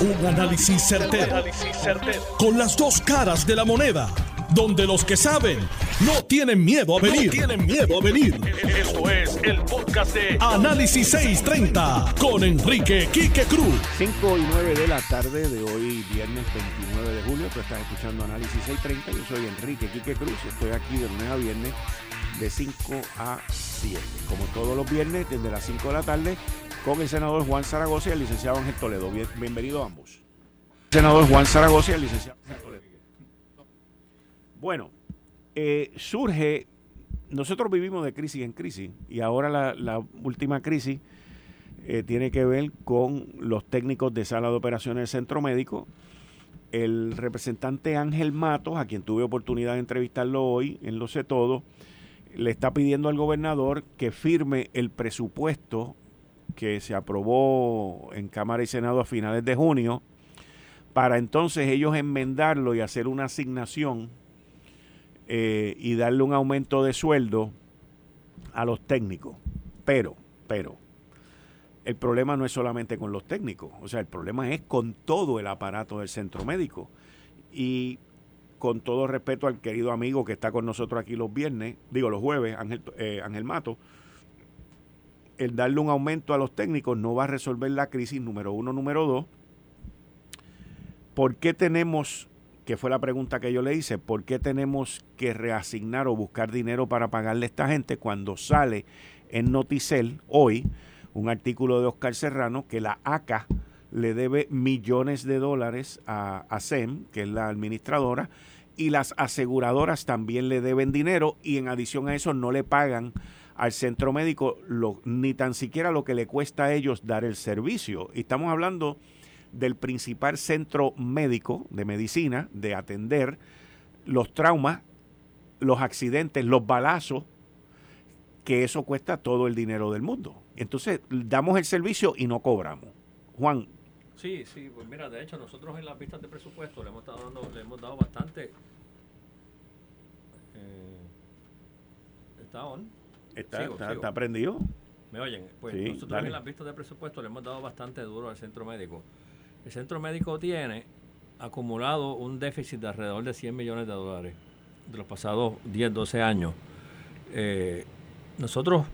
Un análisis certero, Con las dos caras de la moneda. Donde los que saben no tienen miedo a venir. tienen miedo a venir. Esto es el podcast de Análisis 630 con Enrique Quique Cruz. 5 y 9 de la tarde de hoy, viernes 29 de julio. Tú estás escuchando Análisis 630. Yo soy Enrique Quique Cruz. Estoy aquí de lunes a viernes de 5 a 7. Como todos los viernes, desde las 5 de la tarde con el senador Juan Zaragoza y el licenciado Ángel Toledo. Bien, bienvenido ambos. senador Juan Zaragoza y el licenciado Ángel Toledo. Bueno, eh, surge, nosotros vivimos de crisis en crisis y ahora la, última crisis eh, tiene que ver con los técnicos de sala de operaciones del centro médico. El representante Ángel Matos, a quien tuve oportunidad de entrevistarlo hoy en Lo Sé Todo, le está pidiendo al gobernador que firme el presupuesto que se aprobó en Cámara y Senado a finales de junio, para entonces ellos enmendarlo y hacer una asignación eh, y darle un aumento de sueldo a los técnicos. Pero, pero, el problema no es solamente con los técnicos, o sea, el problema es con todo el aparato del centro médico. Y con todo respeto al querido amigo que está con nosotros aquí los viernes, digo los jueves, Ángel, eh, Ángel Mato, el darle un aumento a los técnicos no va a resolver la crisis, número uno. Número dos, ¿por qué tenemos, que fue la pregunta que yo le hice, por qué tenemos que reasignar o buscar dinero para pagarle a esta gente cuando sale en Noticel hoy un artículo de Oscar Serrano que la ACA le debe millones de dólares a, a SEM, que es la administradora, y las aseguradoras también le deben dinero y en adición a eso no le pagan al centro médico ni tan siquiera lo que le cuesta a ellos dar el servicio. Y estamos hablando del principal centro médico de medicina, de atender los traumas, los accidentes, los balazos, que eso cuesta todo el dinero del mundo. Entonces, damos el servicio y no cobramos. Juan. Sí, sí, pues mira, de hecho nosotros en las pistas de presupuesto le hemos, dando, le hemos dado bastante... Eh, ¿Está on? Está, prendido. ¿Me oyen? Pues nosotros en las vistas de presupuesto le hemos dado bastante duro al centro médico. El centro médico tiene acumulado un déficit de alrededor de 100 millones de dólares de los pasados 10, 12 años. Eh, nosotros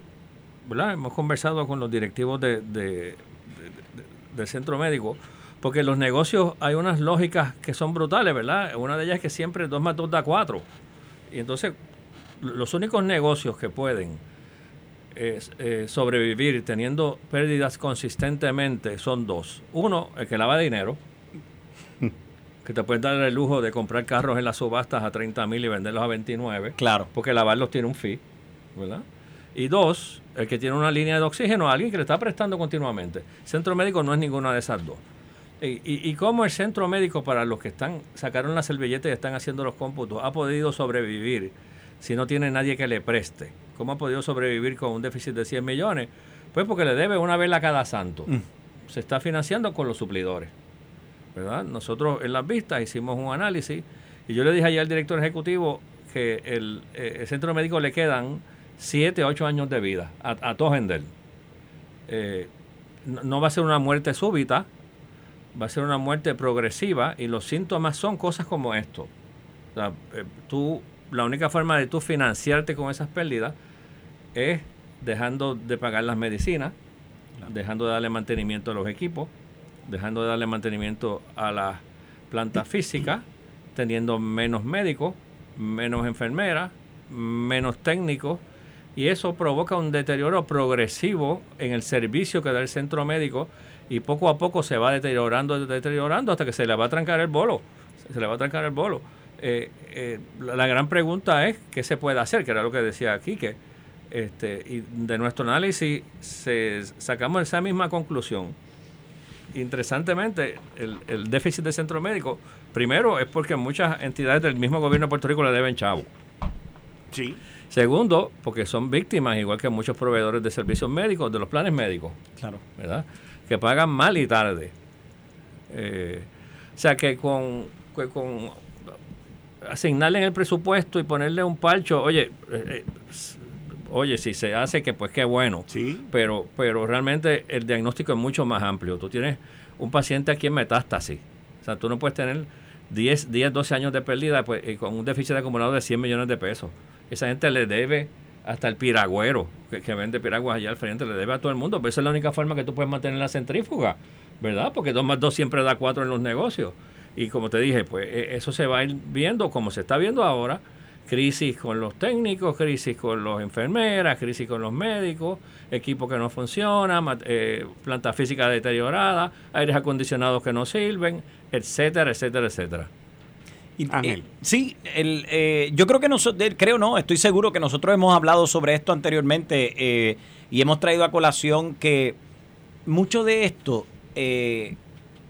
¿verdad? hemos conversado con los directivos de, del centro médico porque en los negocios hay unas lógicas que son brutales, ¿verdad? Una de ellas es que siempre 2 más 2 da 4. Y entonces los únicos negocios que pueden eh, sobrevivir teniendo pérdidas consistentemente son dos. Uno, el que lava dinero, que te puede dar el lujo de comprar carros en las subastas a 30 mil y venderlos a 29. Claro. Porque lavarlos tiene un fee, ¿verdad? Y dos, el que tiene una línea de oxígeno a alguien que le está prestando continuamente. Centro médico no es ninguna de esas dos. Y, y, cómo el centro médico, para los que están sacaron la servilleta y están haciendo los cómputos, ha podido sobrevivir si no tiene nadie que le preste? ¿Cómo ha podido sobrevivir con un déficit de 100 millones? Pues porque le debe una vela a cada santo. Mm. Se está financiando con los suplidores. ¿verdad? Nosotros en las vistas hicimos un análisis y yo le dije ayer al director ejecutivo que el, eh, centro médico le quedan 7, 8 años de vida a, a eh, no, va a ser una muerte súbita, va a ser una muerte progresiva y los síntomas son cosas como esto. O sea, eh, tú la única forma de tú financiarte con esas pérdidas es dejando de pagar las medicinas, dejando de darle mantenimiento a los equipos, dejando de darle mantenimiento a las plantas físicas, teniendo menos médicos, menos enfermeras, menos técnicos, y eso provoca un deterioro progresivo en el servicio que da el centro médico y poco a poco se va deteriorando, deteriorando hasta que se le va a trancar el bolo, se le va a trancar el bolo. Eh, eh, la, gran pregunta es qué se puede hacer, que era lo que decía aquí, que este, y de nuestro análisis se, sacamos esa misma conclusión. Interesantemente, el, déficit de centro médico, primero es porque muchas entidades del mismo gobierno de Puerto Rico le deben chavo. Sí. Segundo, porque son víctimas, igual que muchos proveedores de servicios médicos, de los planes médicos. Claro. ¿Verdad? Que pagan mal y tarde. Eh, o sea que con, con asignarle en el presupuesto y ponerle un palcho, oye, eh, eh, oye, si se hace, que pues qué bueno. Sí. Pero, pero realmente el diagnóstico es mucho más amplio. Tú tienes un paciente aquí en metástasis. O sea, tú no puedes tener 10, 10 12 años de pérdida pues, con un déficit acumulado de 100 millones de pesos. Esa gente le debe hasta el piragüero que, vende piraguas allá al frente, le debe a todo el mundo. Pero esa es la única forma que tú puedes mantener la centrífuga, ¿verdad? Porque 2 más 2 siempre da 4 en los negocios. Y como te dije, pues e, eso se va a ir viendo como se está viendo ahora. Crisis con los técnicos, crisis con los enfermeras, crisis con los médicos, equipos que no funcionan, eh, planta física deteriorada, aires acondicionados que no sirven, etcétera, etcétera, etcétera. Ángel. sí, el, eh, yo creo que nosotros, creo no, estoy seguro que nosotros hemos hablado sobre esto anteriormente eh, y hemos traído a colación que mucho de esto, eh,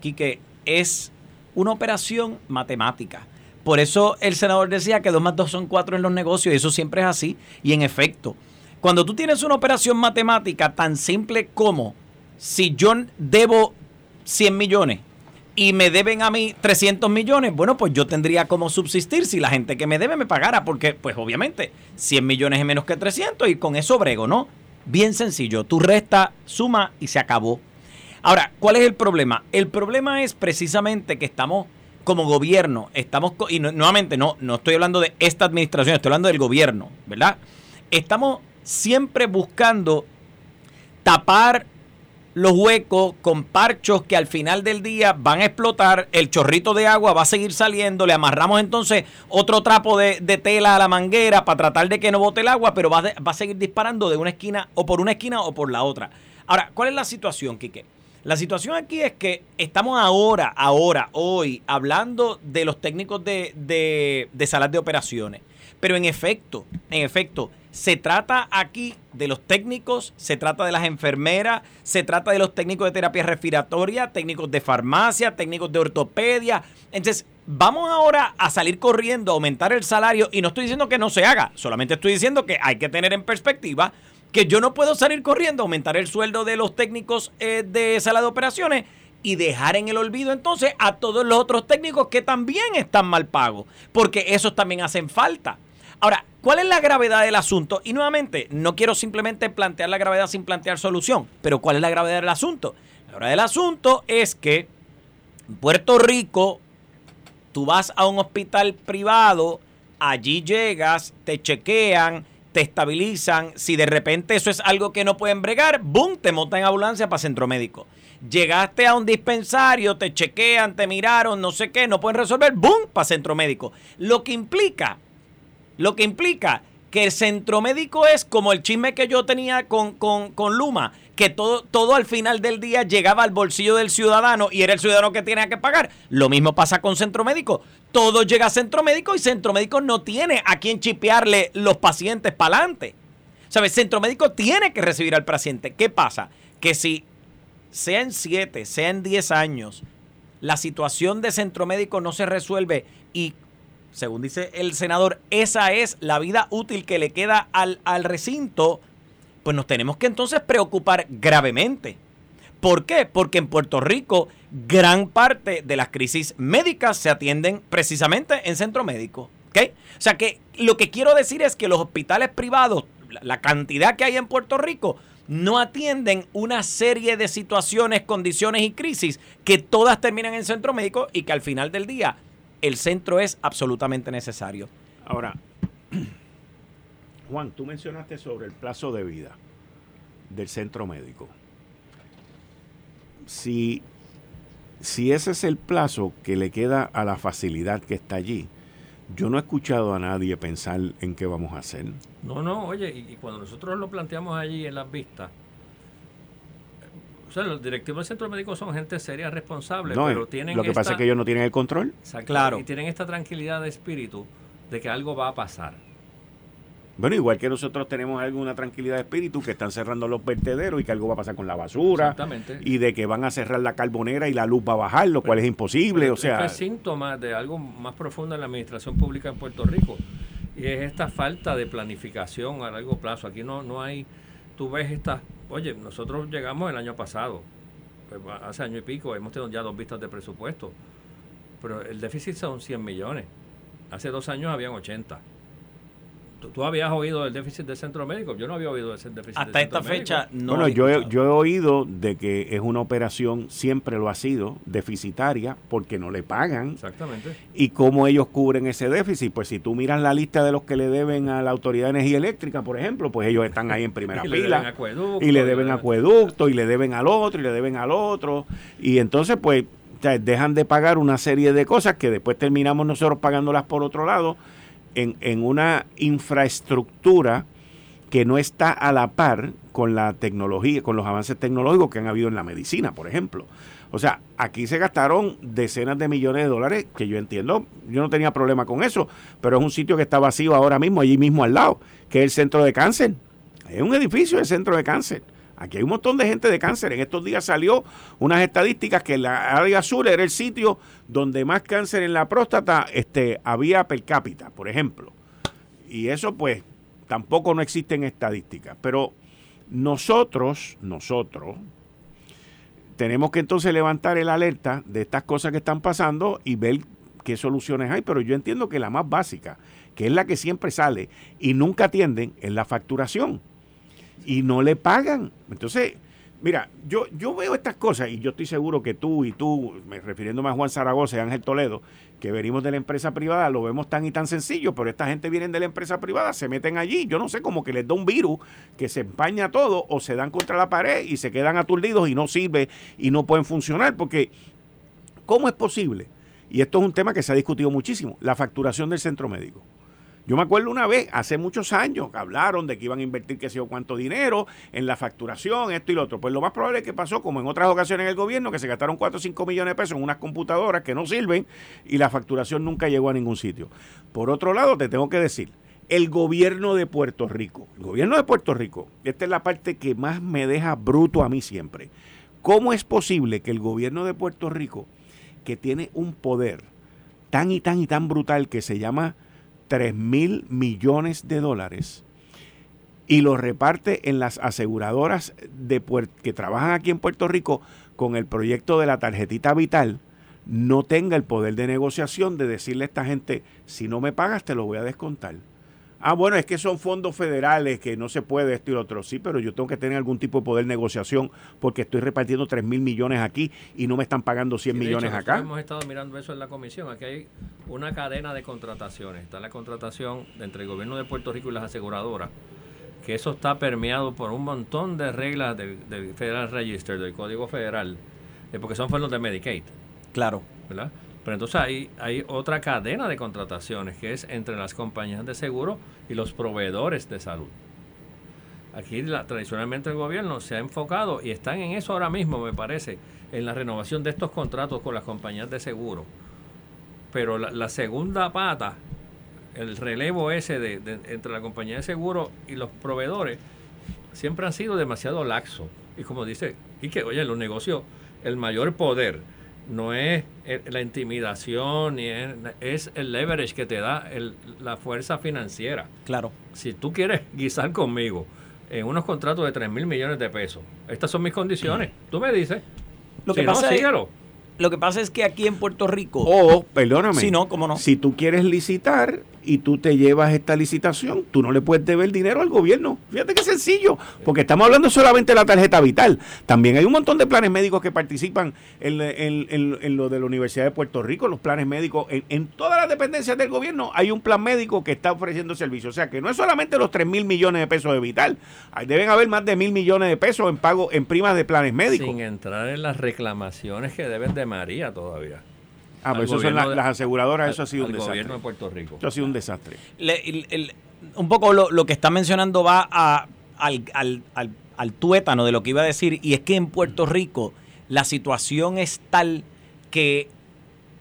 Quique, es una operación matemática. Por eso el senador decía que 2 más 2 son 4 en los negocios y eso siempre es así. Y en efecto, cuando tú tienes una operación matemática tan simple como si yo debo 100 millones y me deben a mí 300 millones, bueno, pues yo tendría como subsistir si la gente que me debe me pagara, porque pues obviamente 100 millones es menos que 300 y con eso brego, ¿no? Bien sencillo, tú resta, suma y se acabó. Ahora, ¿cuál es el problema? El problema es precisamente que estamos como gobierno, estamos, y nuevamente no, no estoy hablando de esta administración, estoy hablando del gobierno, ¿verdad? Estamos siempre buscando tapar los huecos con parchos que al final del día van a explotar, el chorrito de agua va a seguir saliendo, le amarramos entonces otro trapo de, tela a la manguera para tratar de que no bote el agua, pero va, va, a seguir disparando de una esquina o por una esquina o por la otra. Ahora, ¿cuál es la situación, Quique? La situación aquí es que estamos ahora, ahora, hoy, hablando de los técnicos de, de, salas de operaciones. Pero en efecto, en efecto, se trata aquí de los técnicos, se trata de las enfermeras, se trata de los técnicos de terapia respiratoria, técnicos de farmacia, técnicos de ortopedia. Entonces, vamos ahora a salir corriendo, a aumentar el salario y no estoy diciendo que no se haga, solamente estoy diciendo que hay que tener en perspectiva que yo no puedo salir corriendo, aumentar el sueldo de los técnicos eh, de sala de operaciones y dejar en el olvido entonces a todos los otros técnicos que también están mal pagos, porque esos también hacen falta. Ahora, ¿cuál es la gravedad del asunto? Y nuevamente, no quiero simplemente plantear la gravedad sin plantear solución, pero ¿cuál es la gravedad del asunto? La gravedad del asunto es que en Puerto Rico tú vas a un hospital privado, allí llegas, te chequean, te estabilizan, si de repente eso es algo que no pueden bregar, ¡boom!, te montan en ambulancia para centro médico. Llegaste a un dispensario, te chequean, te miraron, no sé qué, no pueden resolver, ¡boom!, para centro médico. Lo que implica lo que implica que el centro médico es como el chisme que yo tenía con, con, Luma, que todo, todo al final del día llegaba al bolsillo del ciudadano y era el ciudadano que tenía que pagar. Lo mismo pasa con centro médico. Todo llega a centro médico y centro médico no tiene a quien chipearle los pacientes para adelante. ¿Sabes? Centro médico tiene que recibir al paciente. ¿Qué pasa? Que si sea en 7, sea en 10 años, la situación de centro médico no se resuelve y según dice el senador, esa es la vida útil que le queda al, al recinto, pues nos tenemos que entonces preocupar gravemente. ¿Por qué? Porque en Puerto Rico gran parte de las crisis médicas se atienden precisamente en centro médico. ¿okay? O sea que lo que quiero decir es que los hospitales privados, la cantidad que hay en Puerto Rico, no atienden una serie de situaciones, condiciones y crisis que todas terminan en centro médico y que al final del día el centro es absolutamente necesario. Ahora, Juan, tú mencionaste sobre el plazo de vida del centro médico. Si, si ese es el plazo que le queda a la facilidad que está allí, yo no he escuchado a nadie pensar en qué vamos a hacer. No, no, oye, y cuando nosotros lo planteamos allí en las vistas, los directivos del centro médico son gente seria, responsable, pero tienen. Lo que pasa es que ellos no tienen el control. claro. Y tienen esta tranquilidad de espíritu de que algo va a pasar. Bueno, igual que nosotros tenemos alguna tranquilidad de espíritu que están cerrando los vertederos y que algo va a pasar con la basura. Exactamente. Y de que van a cerrar la carbonera y la luz va a bajar, lo cual es imposible. o sea. Es síntoma de algo más profundo en la administración pública en Puerto Rico. Y es esta falta de planificación a largo plazo. Aquí no, no hay. Tú ves estas Oye, nosotros llegamos el año pasado, pues, hace año y pico, hemos tenido ya dos vistas de presupuesto, pero el déficit son 100 millones. Hace dos años habían 80. ¿Tú, habías oído del déficit del centro médico? Yo no había oído ese déficit Hasta esta fecha no. Bueno, yo he, yo he oído de que es una operación, siempre lo ha sido, deficitaria, porque no le pagan. Exactamente. ¿Y cómo ellos cubren ese déficit? Pues si tú miras la lista de los que le deben a la Autoridad de Energía Eléctrica, por ejemplo, pues ellos están ahí en primera y fila. y le deben acueducto, y le deben al otro, y le deben al otro. Y entonces, pues, dejan de pagar una serie de cosas que después terminamos nosotros pagándolas por otro lado en, una infraestructura que no está a la par con la tecnología, con los avances tecnológicos que han habido en la medicina, por ejemplo. O sea, aquí se gastaron decenas de millones de dólares, que yo entiendo, yo no tenía problema con eso, pero es un sitio que está vacío ahora mismo, allí mismo al lado, que es el centro de cáncer. Es un edificio del centro de cáncer. Aquí hay un montón de gente de cáncer. En estos días salió unas estadísticas que la área azul era el sitio donde más cáncer en la próstata este, había per cápita, por ejemplo. Y eso pues tampoco no existen estadísticas. Pero nosotros, nosotros, tenemos que entonces levantar el alerta de estas cosas que están pasando y ver qué soluciones hay. Pero yo entiendo que la más básica, que es la que siempre sale y nunca atienden, es la facturación y no le pagan. Entonces, mira, yo, yo veo estas cosas y yo estoy seguro que tú y tú, refiriéndome a Juan Zaragoza y Ángel Toledo, que venimos de la empresa privada, lo vemos tan y tan sencillo, pero esta gente viene de la empresa privada, se meten allí, yo no sé, como que les da un virus que se empaña todo o se dan contra la pared y se quedan aturdidos y no sirve y no pueden funcionar, porque ¿cómo es posible? Y esto es un tema que se ha discutido muchísimo, la facturación del centro médico. Yo me acuerdo una vez, hace muchos años, que hablaron de que iban a invertir qué sé yo cuánto dinero en la facturación, esto y lo otro. Pues lo más probable es que pasó, como en otras ocasiones en el gobierno, que se gastaron 4 o 5 millones de pesos en unas computadoras que no sirven y la facturación nunca llegó a ningún sitio. Por otro lado, te tengo que decir, el gobierno de Puerto Rico, el gobierno de Puerto Rico, esta es la parte que más me deja bruto a mí siempre. ¿Cómo es posible que el gobierno de Puerto Rico, que tiene un poder tan y tan y tan brutal que se llama 3 mil millones de dólares y lo reparte en las aseguradoras que trabajan aquí en Puerto Rico con el proyecto de la tarjetita vital, no tenga el poder de negociación de decirle a esta gente, si no me pagas te lo voy a descontar. Ah, bueno, es que son fondos federales, que no se puede esto y lo otro. Sí, pero yo tengo que tener algún tipo de poder de negociación porque estoy repartiendo 3 mil millones aquí y no me están pagando 100 millones acá. Hemos estado mirando eso en la comisión. Aquí hay una cadena de contrataciones. Está la contratación entre el gobierno de Puerto Rico y las aseguradoras, que eso está permeado por un montón de reglas del, Federal Register, del Código Federal, eh, porque son fondos de Medicaid. Claro. ¿Verdad? Pero entonces hay, hay otra cadena de contrataciones que es entre las compañías de seguro y los proveedores de salud. Aquí tradicionalmente el gobierno se ha enfocado y están en eso ahora mismo, me parece, en la renovación de estos contratos con las compañías de seguro. Pero la, segunda pata, el relevo ese de, entre la compañía de seguro y los proveedores, siempre han sido demasiado laxo. Y como dice, y que, oye, los negocios, el mayor poder no es la intimidación, ni es, el leverage que te da la fuerza financiera. Claro. Si tú quieres guisar conmigo en unos contratos de 3 mil millones de pesos, estas son mis condiciones, tú me dices, lo que pasa es, Lo que pasa es que aquí en Puerto Rico... O, perdóname, si no, ¿cómo no? Si tú quieres licitar, y tú te llevas esta licitación, tú no le puedes deber dinero al gobierno. Fíjate qué sencillo, porque estamos hablando solamente de la tarjeta vital. También hay un montón de planes médicos que participan en, lo de la Universidad de Puerto Rico, los planes médicos. En, todas las dependencias del gobierno hay un plan médico que está ofreciendo servicio. O sea que no es solamente los 3 mil millones de pesos de vital, deben haber más de mil millones de pesos en pago en primas de planes médicos. Sin entrar en las reclamaciones que deben de María todavía. Ah, pero eso son las aseguradoras, eso ha sido un desastre. gobierno de Puerto Rico. Eso ha sido un desastre. un poco lo, que está mencionando va a, al, tuétano de lo que iba a decir, y es que en Puerto Rico la situación es tal que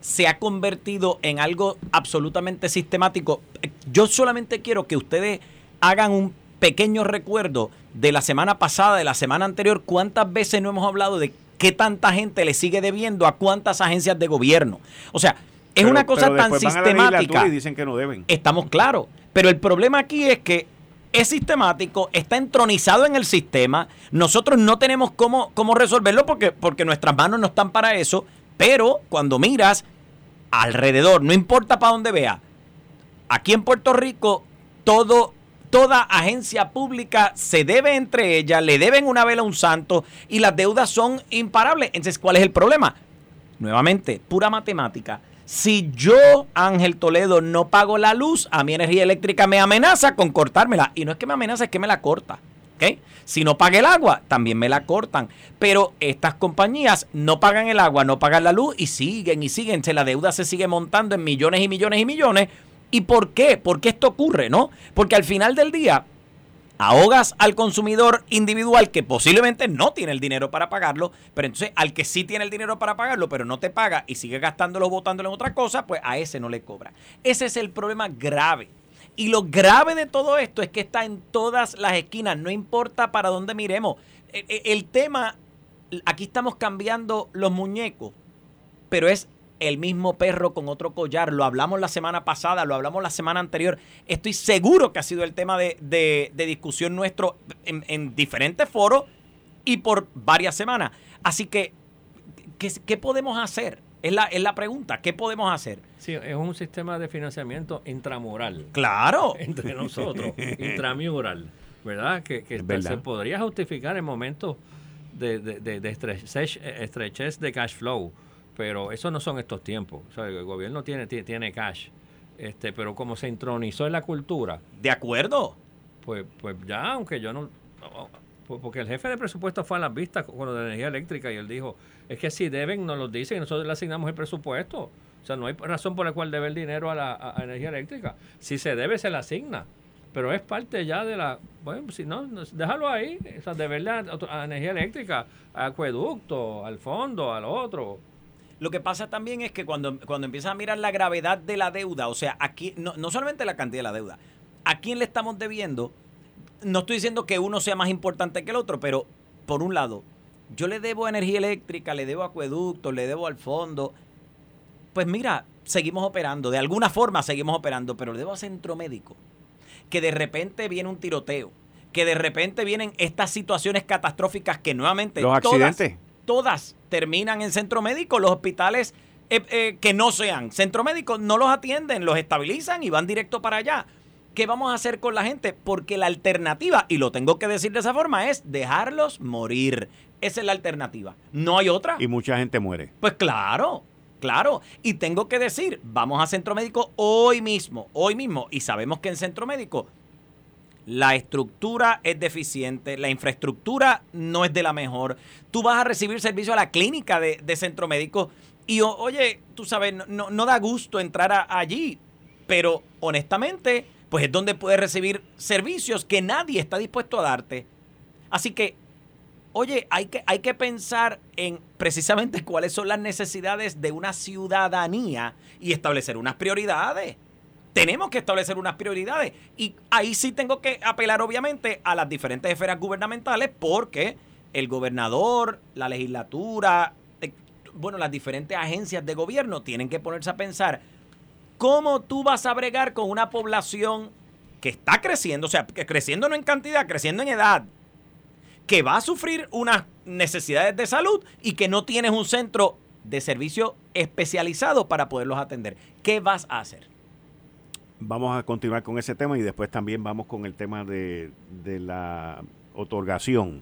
se ha convertido en algo absolutamente sistemático. Yo solamente quiero que ustedes hagan un pequeño recuerdo de la semana pasada, de la semana anterior, cuántas veces no hemos hablado de ¿qué tanta gente le sigue debiendo a cuántas agencias de gobierno? O sea, es una cosa tan sistemática. y dicen que no deben. Estamos claros. Pero el problema aquí es que es sistemático, está entronizado en el sistema. Nosotros no tenemos cómo, cómo resolverlo porque, porque nuestras manos no están para eso. Pero cuando miras alrededor, no importa para dónde veas, aquí en Puerto Rico todo toda agencia pública se debe entre ellas, le deben una vela a un santo y las deudas son imparables. Entonces, ¿cuál es el problema? Nuevamente, pura matemática. Si yo, Ángel Toledo, no pago la luz, a mi energía eléctrica me amenaza con cortármela. Y no es que me amenaza, es que me la corta. ¿okay? Si no paga el agua, también me la cortan. Pero estas compañías no pagan el agua, no pagan la luz y siguen y siguen. La deuda se sigue montando en millones y millones y millones ¿Y por qué? ¿Por qué esto ocurre? ¿No? Porque al final del día ahogas al consumidor individual que posiblemente no tiene el dinero para pagarlo, pero entonces al que sí tiene el dinero para pagarlo, pero no te paga y sigue gastándolo, botándolo en otra cosa, pues a ese no le cobra. Ese es el problema grave. Y lo grave de todo esto es que está en todas las esquinas, no importa para dónde miremos. El, e, el tema, aquí estamos cambiando los muñecos, pero es el mismo perro con otro collar. Lo hablamos la semana pasada, lo hablamos la semana anterior. Estoy seguro que ha sido el tema de, discusión nuestro en, diferentes foros y por varias semanas. Así que, ¿qué, podemos hacer? Es la, es la pregunta, ¿qué podemos hacer? Sí, es un sistema de financiamiento intramoral. Claro. Entre nosotros, intramural, ¿verdad? Que, se podría justificar en momentos de, de, de estrechez de cash flow pero eso no son estos tiempos. O sea, el gobierno tiene, tiene cash. Este, pero como se entronizó en la cultura. De acuerdo. Pues, pues ya, aunque yo no. Porque el jefe de presupuesto fue a las vistas con lo de energía eléctrica y él dijo: es que si deben, nos lo dicen y nosotros le asignamos el presupuesto. O sea, no hay razón por la cual debe el dinero a la energía eléctrica. Si se debe, se le asigna. Pero es parte ya de la. Bueno, si no, déjalo ahí. O sea, deberle a, a energía eléctrica, a acueducto, al fondo, al otro. Lo que pasa también es que cuando, cuando empiezas a mirar la gravedad de la deuda, o sea, aquí, no, no solamente la cantidad de la deuda, a quién le estamos debiendo, no estoy diciendo que uno sea más importante que el otro, pero por un lado, yo le debo energía eléctrica, le debo acueducto, le debo al fondo. Pues mira, seguimos operando, de alguna forma seguimos operando, pero le debo a centro médico. Que de repente viene un tiroteo, que de repente vienen estas situaciones catastróficas que nuevamente... Los accidentes todas terminan en centro médico. Los hospitales eh, eh, que no sean centro médico no los atienden, los estabilizan y van directo para allá. ¿Qué vamos a hacer con la gente? Porque la alternativa, y lo tengo que decir de esa forma, es dejarlos morir. Esa es la alternativa. No hay otra. Y mucha gente muere. Pues claro, claro. Y tengo que decir, vamos a centro médico hoy mismo, hoy mismo. Y sabemos que en centro médico la estructura es deficiente, la infraestructura no es de la mejor. Tú vas a recibir servicio a la clínica de, centro médico y oye, tú sabes, no, da gusto entrar allí, pero honestamente, pues es donde puedes recibir servicios que nadie está dispuesto a darte. Así que, oye, hay que pensar en precisamente cuáles son las necesidades de una ciudadanía y establecer unas prioridades tenemos que establecer unas prioridades. Y ahí sí tengo que apelar, obviamente, a las diferentes esferas gubernamentales, porque el gobernador, la legislatura, eh, bueno, las diferentes agencias de gobierno tienen que ponerse a pensar cómo tú vas a bregar con una población que está creciendo, o sea, que creciendo no en cantidad, creciendo en edad, que va a sufrir unas necesidades de salud y que no tienes un centro de servicio especializado para poderlos atender. ¿Qué vas a hacer? Vamos a continuar con ese tema y después también vamos con el tema de, la otorgación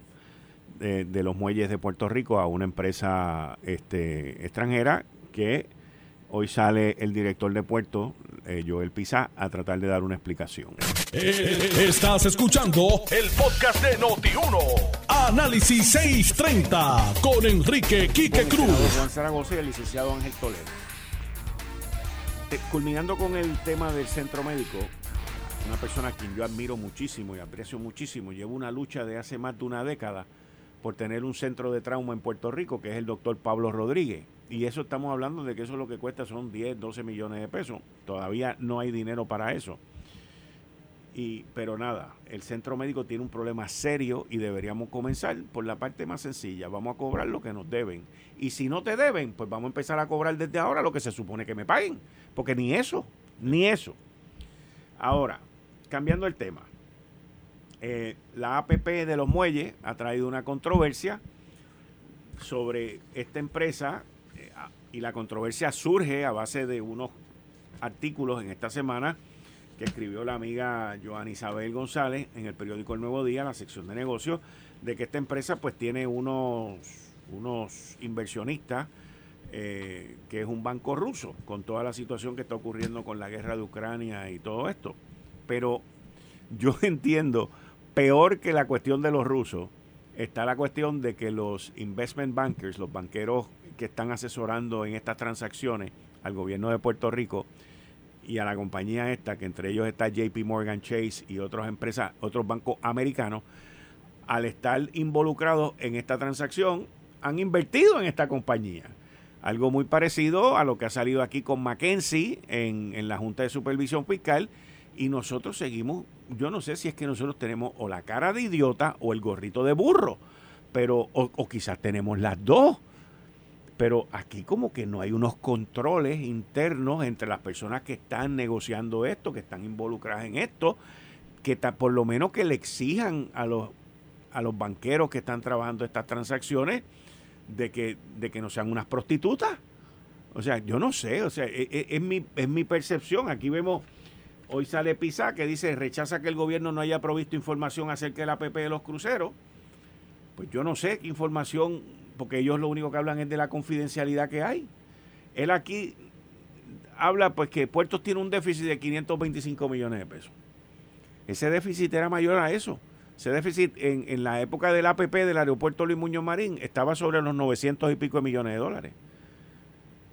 de, los muelles de Puerto Rico a una empresa este, extranjera que hoy sale el director de puerto, eh, Joel Pizá, a tratar de dar una explicación. Eh, estás escuchando el podcast de Noti1. Análisis 630 con Enrique Quique Cruz. Juan Zaragoza y el licenciado Ángel Toledo. Eh, culminando con el tema del centro médico, una persona a quien yo admiro muchísimo y aprecio muchísimo, lleva una lucha de hace más de una década por tener un centro de trauma en Puerto Rico, que es el doctor Pablo Rodríguez. Y eso estamos hablando de que eso lo que cuesta son 10, 12 millones de pesos. Todavía no hay dinero para eso. Y, pero nada, el centro médico tiene un problema serio y deberíamos comenzar por la parte más sencilla. Vamos a cobrar lo que nos deben. Y si no te deben, pues vamos a empezar a cobrar desde ahora lo que se supone que me paguen. Porque ni eso, ni eso. Ahora, cambiando el tema. Eh, la APP de los muelles ha traído una controversia sobre esta empresa eh, y la controversia surge a base de unos artículos en esta semana que escribió la amiga Joan Isabel González en el periódico El Nuevo Día, la sección de negocios, de que esta empresa pues tiene unos, unos inversionistas eh, que es un banco ruso, con toda la situación que está ocurriendo con la guerra de Ucrania y todo esto. Pero yo entiendo, peor que la cuestión de los rusos, está la cuestión de que los investment bankers, los banqueros que están asesorando en estas transacciones al gobierno de Puerto Rico y a la compañía esta, que entre ellos está JP Morgan Chase y otras empresas, otros bancos americanos, al estar involucrados en esta transacción, han invertido en esta compañía. Algo muy parecido a lo que ha salido aquí con Mackenzie en, en la Junta de Supervisión Fiscal. Y nosotros seguimos, yo no sé si es que nosotros tenemos o la cara de idiota o el gorrito de burro, pero o, quizás tenemos las dos. Pero aquí como que no hay unos controles internos entre las personas que están negociando esto, que están involucradas en esto, que por lo menos que le exijan a los, a los banqueros que están trabajando estas transacciones de que, de que no sean unas prostitutas. O sea, yo no sé, o sea, es, e, es, mi, es mi percepción. Aquí vemos, hoy sale PISA que dice, rechaza que el gobierno no haya provisto información acerca de la PP de los cruceros. Pues yo no sé qué información, porque ellos lo único que hablan es de la confidencialidad que hay. Él aquí habla pues que Puertos tiene un déficit de 525 millones de pesos. Ese déficit era mayor a eso. Ese déficit en, en, la época del APP del aeropuerto Luis Muñoz Marín estaba sobre los 900 y pico de millones de dólares.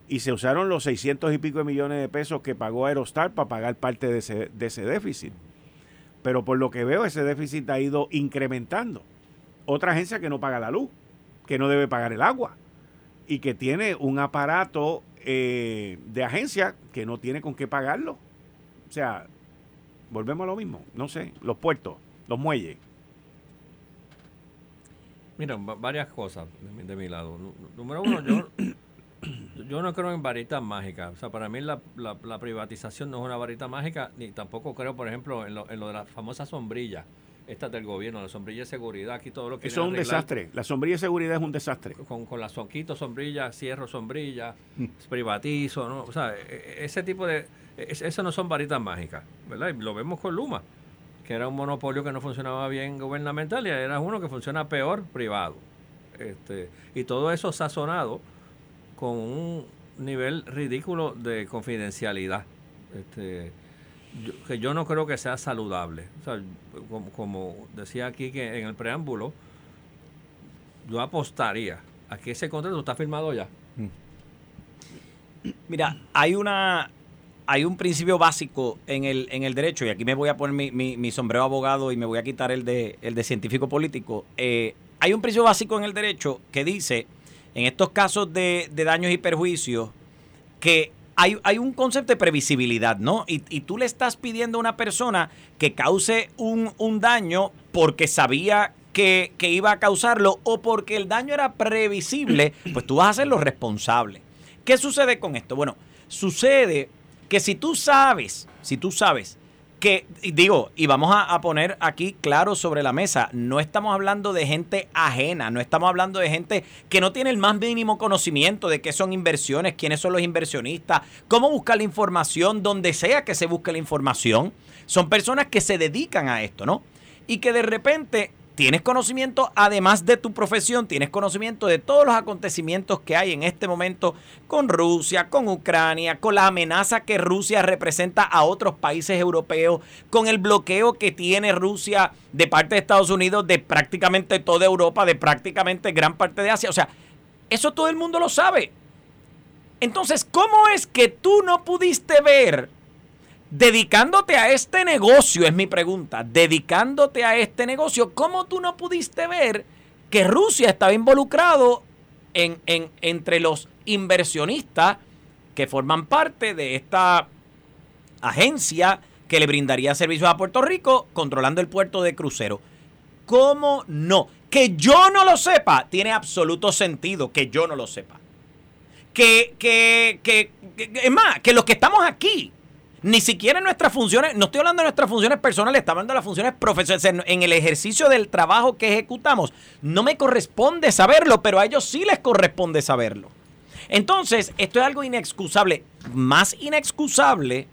Y se usaron los 600 y pico de millones de pesos que pagó Aerostar para pagar parte de ese, de ese déficit. Pero por lo que veo, ese déficit ha ido incrementando. Otra agencia que no paga la luz, que no debe pagar el agua y que tiene un aparato eh, de agencia que no tiene con qué pagarlo. O sea, volvemos a lo mismo. No sé, los puertos, los muelles. Mira, varias cosas de mi, lado. Número uno, yo, yo no creo en varitas mágicas. O sea, para mí la, la, privatización no es una varita mágica, ni tampoco creo, por ejemplo, en lo, en lo de la famosa sombrilla esta del gobierno, la sombrilla de seguridad, aquí todo lo que... Eso es un desastre, la sombrilla de seguridad es un desastre. Con, con la sonquito sombrilla, cierro sombrilla, mm. privatizo, ¿no? O sea, e, e, ese tipo de... E, eso no son varitas mágicas, ¿verdad? Y lo vemos con Luma que era un monopolio que no funcionaba bien gubernamental y era uno que funciona peor privado. Este, y todo eso sazonado con un nivel ridículo de confidencialidad. Este, que yo no creo que sea saludable. como, decía aquí que en el preámbulo, yo apostaría a que ese contrato está firmado ya. Mira, hay una hay un principio básico en el, en el derecho, y aquí me voy a poner mi, mi, sombrero abogado y me voy a quitar el de, el de científico político. Eh, hay un principio básico en el derecho que dice, en estos casos de, daños y perjuicios, que hay, hay, un concepto de previsibilidad, ¿no? Y, y, tú le estás pidiendo a una persona que cause un, un daño porque sabía que, que, iba a causarlo o porque el daño era previsible, pues tú vas a ser lo responsable. ¿Qué sucede con esto? Bueno, sucede que si tú sabes, si tú sabes que, digo, y vamos a, poner aquí claro sobre la mesa, no estamos hablando de gente ajena, no estamos hablando de gente que no tiene el más mínimo conocimiento de qué son inversiones, quiénes son los inversionistas, cómo buscar la información, donde sea que se busque la información. Son personas que se dedican a esto, ¿no? Y que de repente tienes conocimiento, además de tu profesión, tienes conocimiento de todos los acontecimientos que hay en este momento con Rusia, con Ucrania, con la amenaza que Rusia representa a otros países europeos, con el bloqueo que tiene Rusia de parte de Estados Unidos, de prácticamente toda Europa, de prácticamente gran parte de Asia. O sea, eso todo el mundo lo sabe. Entonces, ¿cómo es que tú no pudiste ver dedicándote a este negocio, es mi pregunta, dedicándote a este negocio, ¿cómo tú no pudiste ver que Rusia estaba involucrado en, entre los inversionistas que forman parte de esta agencia que le brindaría servicios a Puerto Rico controlando el puerto de crucero? ¿Cómo no? Que yo no lo sepa, tiene absoluto sentido que yo no lo sepa. Que, que, que, que es más, que los que estamos aquí, ni siquiera en nuestras funciones, no estoy hablando de nuestras funciones personales, estoy hablando de las funciones profesionales. En el ejercicio del trabajo que ejecutamos, no me corresponde saberlo, pero a ellos sí les corresponde saberlo. Entonces, esto es algo inexcusable. Más inexcusable,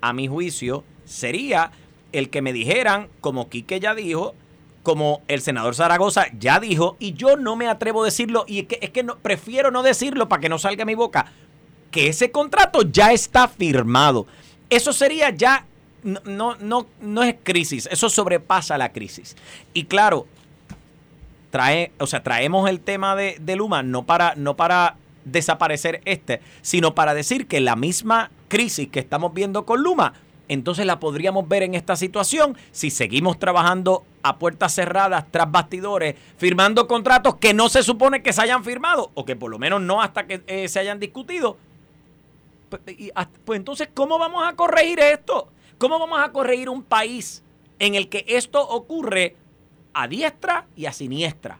a mi juicio, sería el que me dijeran, como Quique ya dijo, como el senador Zaragoza ya dijo, y yo no me atrevo a decirlo, y es que, prefiero no decirlo para que no salga a mi boca, que ese contrato ya está firmado. Eso sería ya, no, no, no, es crisis, eso sobrepasa la crisis. Y claro, trae, o sea, traemos el tema de, de Luma no para, no para desaparecer este, sino para decir que la misma crisis que estamos viendo con Luma, entonces la podríamos ver en esta situación si seguimos trabajando a puertas cerradas, tras bastidores, firmando contratos que no se supone que se hayan firmado, o que por lo menos no hasta que eh, se hayan discutido. Pues, entonces, ¿cómo vamos a corregir esto? ¿Cómo vamos a corregir un país en el que esto ocurre a diestra y a siniestra?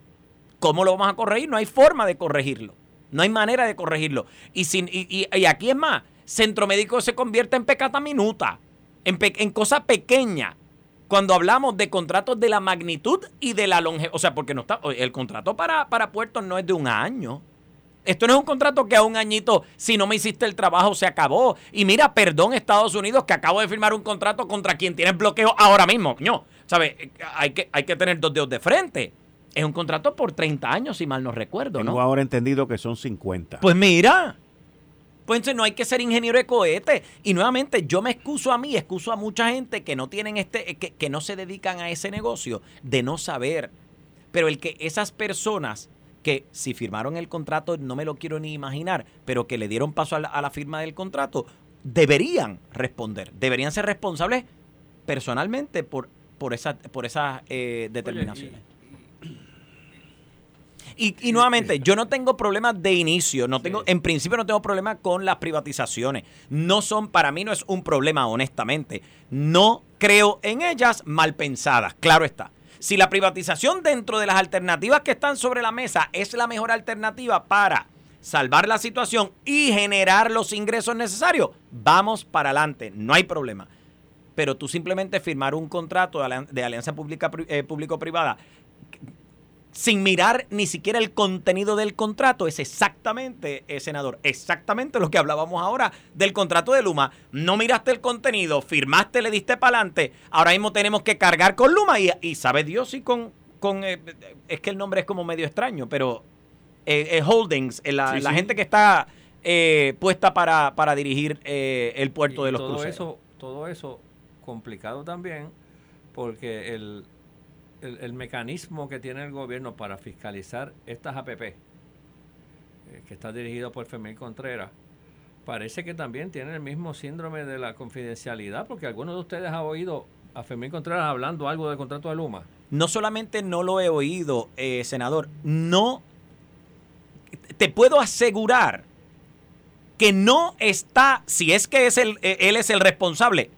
¿Cómo lo vamos a corregir? No hay forma de corregirlo. No hay manera de corregirlo. Y, sin, y, aquí es más, centro médico se convierte en pecata minuta, en, en cosa pequeña. Cuando hablamos de contratos de la magnitud y de la longevidad, o sea, porque no está, el contrato para, para puertos no es de un año. Esto no es un contrato que a un añito, si no me hiciste el trabajo, se acabó. Y mira, perdón, Estados Unidos, que acabo de firmar un contrato contra quien tiene bloqueo ahora mismo. No, ¿sabes? Hay que, hay que tener dos dedos de frente. Es un contrato por 30 años, si mal no recuerdo, Tengo ahora entendido que son 50. Pues mira, pues no hay que ser ingeniero de cohete. Y nuevamente, yo me excuso a mí, excuso a mucha gente que no tienen este, que, que no se dedican a ese negocio, de no saber. Pero el que esas personas que si firmaron el contrato, no me lo quiero ni imaginar, pero que le dieron paso a la, firma del contrato, deberían responder, deberían ser responsables personalmente por, por, esa, por esas eh, determinaciones. Y, nuevamente, yo no tengo problemas de inicio, no tengo, en principio no tengo problemas con las privatizaciones. No son, para mí no es un problema, honestamente. No creo en ellas mal pensadas, claro está. Si la privatización dentro de las alternativas que están sobre la mesa es la mejor alternativa para salvar la situación y generar los ingresos necesarios, vamos para adelante, no hay problema. Pero tú simplemente firmar un contrato de alianza pública, eh, público-privada sin mirar ni siquiera el contenido del contrato, es exactamente, eh, senador, exactamente lo que hablábamos ahora del contrato de Luma. No miraste el contenido, firmaste, le diste para adelante. Ahora mismo tenemos que cargar con Luma y, y sabe Dios si con... con eh, es que el nombre es como medio extraño, pero eh, Holdings, la, gente que está puesta para, para dirigir el puerto de los todo Eso, todo eso complicado también porque el el, mecanismo que tiene el gobierno para fiscalizar estas APP, eh, que está dirigido por Fermín Contreras, parece que también tiene el mismo síndrome de la confidencialidad, porque algunos de ustedes han oído a Fermín Contreras hablando algo del contrato de Luma. No solamente no lo he oído, eh, senador, no te puedo asegurar que no está, si es que es el, eh, él es el responsable,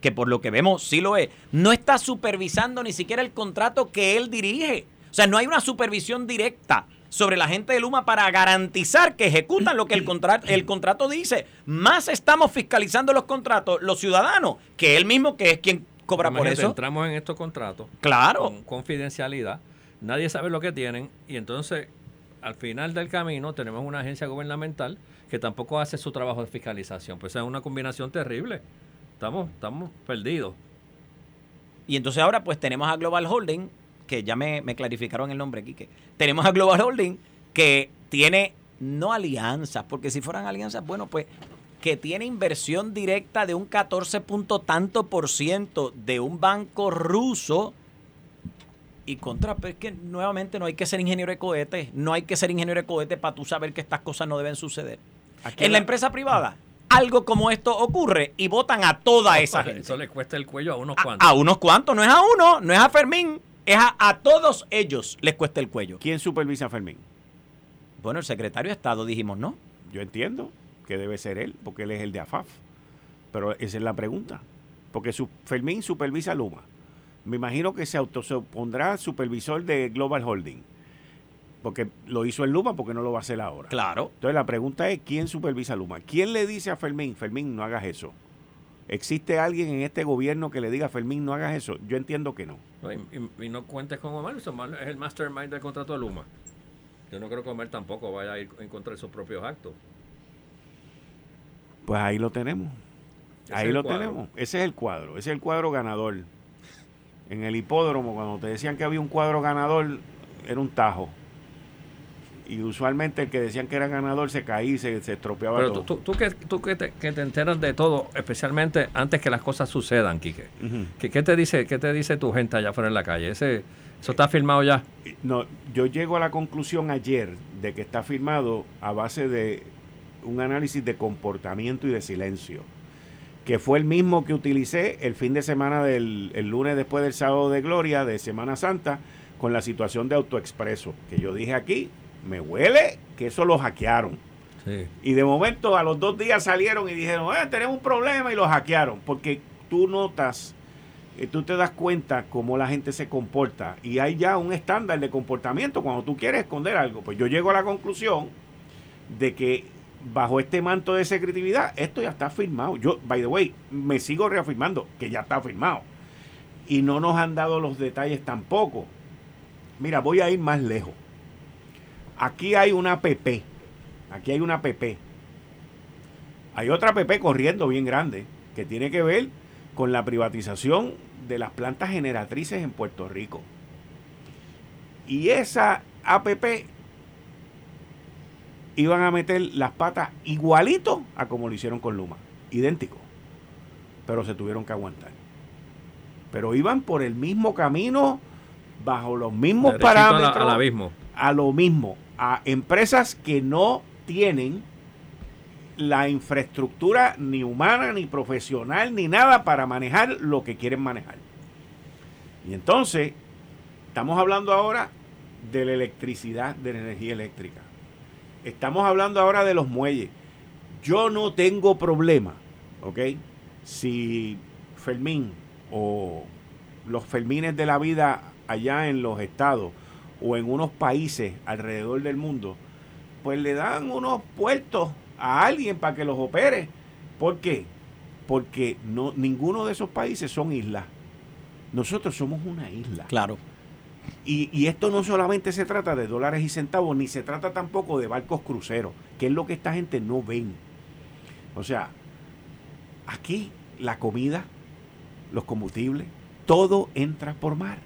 que por lo que vemos sí lo es, no está supervisando ni siquiera el contrato que él dirige. O sea, no hay una supervisión directa sobre la gente de Luma para garantizar que ejecutan lo que el contrato, el contrato dice. Más estamos fiscalizando los contratos, los ciudadanos, que él mismo que es quien cobra por eso. Entramos en estos contratos. Claro. Con confidencialidad. Nadie sabe lo que tienen y entonces al final del camino tenemos una agencia gubernamental que tampoco hace su trabajo de fiscalización. Pues es una combinación terrible. Estamos, estamos perdidos. Y entonces ahora pues tenemos a Global Holding, que ya me, clarificaron el nombre, Quique. Tenemos a Global Holding que tiene no alianzas, porque si fueran alianzas, bueno, pues que tiene inversión directa de un 14 punto tanto por ciento de un banco ruso y contra, pues que nuevamente no hay que ser ingeniero de cohetes, no hay que ser ingeniero de cohetes para tú saber que estas cosas no deben suceder. en la empresa privada, algo como esto ocurre y votan a toda esa gente. Eso le cuesta el cuello a unos cuantos. A, unos cuantos, no es a uno, no es a Fermín, es a, todos ellos les cuesta el cuello. ¿Quién supervisa a Fermín? Bueno, el secretario de Estado dijimos, ¿no? Yo entiendo que debe ser él, porque él es el de AFAF. Pero esa es la pregunta. Porque su, Fermín supervisa a Luma. Me imagino que se autopondrá supervisor de Global Holding porque lo hizo en Luma, porque no lo va a hacer ahora. Claro. Entonces la pregunta es, ¿quién supervisa a Luma? ¿Quién le dice a Fermín, Fermín, no hagas eso? ¿Existe alguien en este gobierno que le diga a Fermín, no hagas eso? Yo entiendo que no. y, no cuentes con Omar, Omar es el mastermind del contrato de Luma. Yo no creo que Omar tampoco vaya a ir en contra de sus propios actos. Pues ahí lo tenemos. Ahí lo tenemos. Ese es el cuadro. Ese es el cuadro ganador. En el hipódromo, cuando te decían que había un cuadro ganador, era un tajo. Y usualmente el que decían que era ganador se caía y se, estropeaba Pero tú, tú, que, tú que, te, que, te, enteras de todo, especialmente antes que las cosas sucedan, Quique. ¿Qué, te dice, ¿Qué te dice tu gente allá afuera en la calle? Ese, ¿Eso está firmado ya? No, yo llego a la conclusión ayer de que está firmado a base de un análisis de comportamiento y de silencio que fue el mismo que utilicé el fin de semana del el lunes después del sábado de gloria de Semana Santa con la situación de AutoExpreso, que yo dije aquí, me huele que eso lo hackearon. Y de momento a los dos días salieron y dijeron, eh, tenemos un problema y lo hackearon, porque tú notas, eh, tú te das cuenta cómo la gente se comporta y hay ya un estándar de comportamiento cuando tú quieres esconder algo. Pues yo llego a la conclusión de que bajo este manto de secretividad, esto ya está firmado. Yo, by the way, me sigo reafirmando que ya está firmado. Y no nos han dado los detalles tampoco. Mira, voy a ir más lejos. Aquí hay una PP. Aquí hay una PP. Hay otra PP corriendo bien grande que tiene que ver con la privatización de las plantas generatrices en Puerto Rico. Y esa APP iban a meter las patas igualito a como lo hicieron con Luma, idéntico. Pero se tuvieron que aguantar. Pero iban por el mismo camino, bajo los mismos parámetros. A, la, mismo. a lo mismo. A empresas que no tienen la infraestructura ni humana, ni profesional, ni nada para manejar lo que quieren manejar. Y entonces, estamos hablando ahora de la electricidad, de la energía eléctrica. Estamos hablando ahora de los muelles. Yo no tengo problema, ¿ok? Si Fermín o los Fermines de la vida allá en los estados o en unos países alrededor del mundo, pues le dan unos puertos a alguien para que los opere. ¿Por qué? Porque no, ninguno de esos países son islas. Nosotros somos una isla. Claro. Y, esto no solamente se trata de dólares y centavos, ni se trata tampoco de barcos cruceros, que es lo que esta gente no ven. O sea, aquí la comida, los combustibles, todo entra por mar.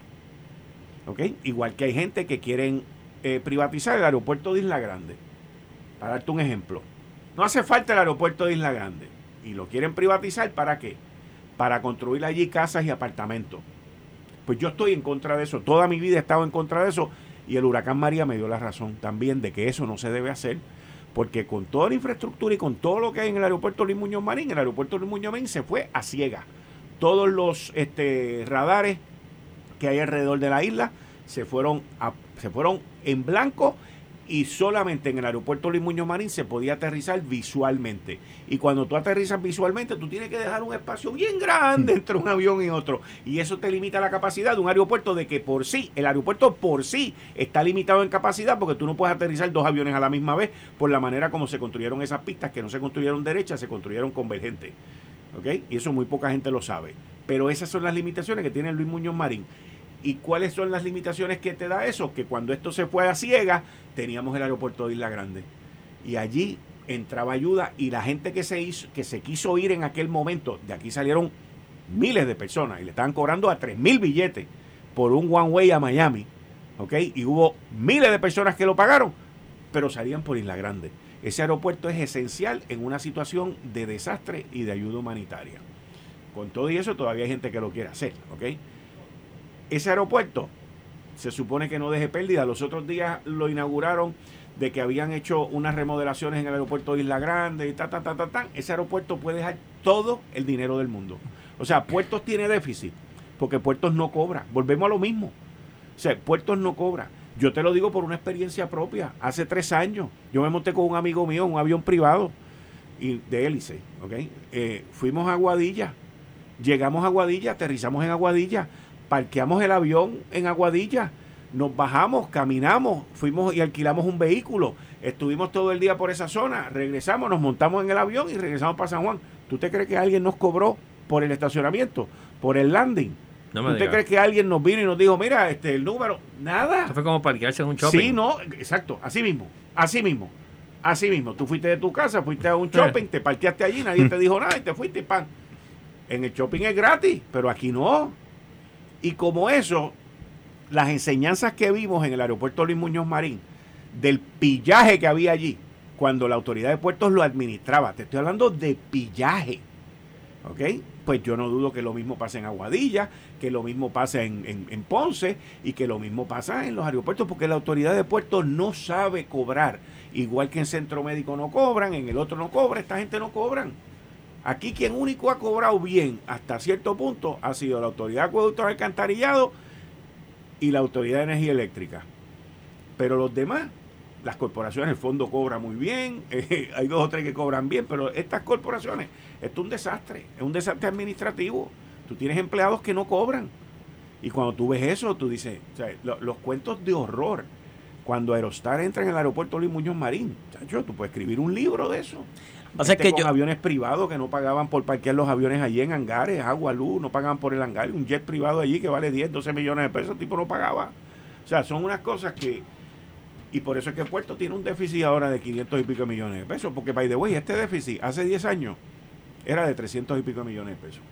¿Ok? Igual que hay gente que quieren eh, privatizar el aeropuerto de Isla Grande. Para darte un ejemplo. No hace falta el aeropuerto de Isla Grande. Y lo quieren privatizar para qué? Para construir allí casas y apartamentos. Pues yo estoy en contra de eso. Toda mi vida he estado en contra de eso. Y el huracán María me dio la razón también de que eso no se debe hacer. Porque con toda la infraestructura y con todo lo que hay en el aeropuerto Luis Muñoz Marín, el aeropuerto Luis Muñoz Marín se fue a ciega. Todos los este, radares que hay alrededor de la isla se fueron, se fueron en blanco y solamente en el aeropuerto Luis Muñoz Marín se podía aterrizar visualmente. Y cuando tú aterrizas visualmente, tú tienes que dejar un espacio bien grande entre un avión y otro. Y eso te limita la capacidad de un aeropuerto de que por sí, el aeropuerto por sí está limitado en capacidad porque tú no puedes aterrizar dos aviones a la misma vez por la manera como se construyeron esas pistas, que no se construyeron derechas, se construyeron convergentes. ¿Ok? Y eso muy poca gente lo sabe. Pero esas son las limitaciones que tiene Luis Muñoz Marín. ¿Y cuáles son las limitaciones que te da eso? Que cuando esto se fue a ciega, teníamos el aeropuerto de Isla Grande. Y allí entraba ayuda y la gente que se, hizo, que se quiso ir en aquel momento, de aquí salieron miles de personas y le estaban cobrando a tres mil billetes por un one way a Miami. ¿Ok? Y hubo miles de personas que lo pagaron, pero salían por Isla Grande. Ese aeropuerto es esencial en una situación de desastre y de ayuda humanitaria. Con todo y eso, todavía hay gente que lo quiere hacer. ¿Ok? Ese aeropuerto se supone que no deje pérdida. Los otros días lo inauguraron de que habían hecho unas remodelaciones en el aeropuerto de Isla Grande y ta, ta, ta, ta, ta. Ese aeropuerto puede dejar todo el dinero del mundo. O sea, Puertos tiene déficit porque Puertos no cobra. Volvemos a lo mismo. O sea, Puertos no cobra. Yo te lo digo por una experiencia propia. Hace tres años yo me monté con un amigo mío en un avión privado y de hélice. ¿ok? Eh, fuimos a Aguadilla. Llegamos a Aguadilla, aterrizamos en Aguadilla parqueamos el avión en Aguadilla, nos bajamos, caminamos, fuimos y alquilamos un vehículo, estuvimos todo el día por esa zona, regresamos, nos montamos en el avión y regresamos para San Juan. ¿Tú te crees que alguien nos cobró por el estacionamiento, por el landing? No ¿Tú te crees que alguien nos vino y nos dijo, mira, este el número? Nada. Eso fue como parquearse en un shopping. Sí, no, exacto, así mismo, así mismo. Así mismo, tú fuiste de tu casa, fuiste a un shopping, te parqueaste allí, nadie te dijo nada y te fuiste y pan. En el shopping es gratis, pero aquí no. Y como eso, las enseñanzas que vimos en el aeropuerto Luis Muñoz Marín, del pillaje que había allí, cuando la autoridad de puertos lo administraba, te estoy hablando de pillaje. ¿Ok? Pues yo no dudo que lo mismo pase en Aguadilla, que lo mismo pase en, en Ponce y que lo mismo pasa en los aeropuertos, porque la autoridad de puertos no sabe cobrar. Igual que en centro médico no cobran, en el otro no cobra, esta gente no cobran. Aquí quien único ha cobrado bien hasta cierto punto ha sido la autoridad de acueducto alcantarillado y la autoridad de energía eléctrica. Pero los demás, las corporaciones, el fondo cobra muy bien, eh, hay dos o tres que cobran bien, pero estas corporaciones, esto es un desastre, es un desastre administrativo. Tú tienes empleados que no cobran. Y cuando tú ves eso, tú dices, los cuentos de horror. Cuando Aerostar entra en el aeropuerto Luis Muñoz Marín, chacho, tú puedes escribir un libro de eso. Este que con aviones privados que no pagaban por parquear los aviones allí en hangares, agua, luz, no pagaban por el hangar. Un jet privado allí que vale 10, 12 millones de pesos, el tipo no pagaba. O sea, son unas cosas que... Y por eso es que puerto tiene un déficit ahora de 500 y pico millones de pesos. Porque, by the way, este déficit hace 10 años era de 300 y pico millones de pesos.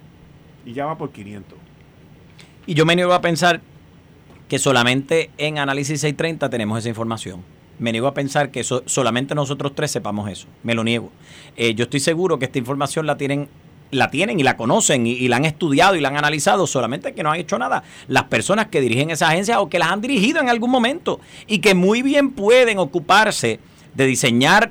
Y ya va por 500. Y yo me niego a pensar que solamente en Análisis 630 tenemos esa información. Me niego a pensar que solamente nosotros tres sepamos eso. Me lo niego. Eh, yo estoy seguro que esta información la tienen la tienen y la conocen y, la han estudiado y la han analizado, solamente que no han hecho nada las personas que dirigen esa agencia o que las han dirigido en algún momento y que muy bien pueden ocuparse de diseñar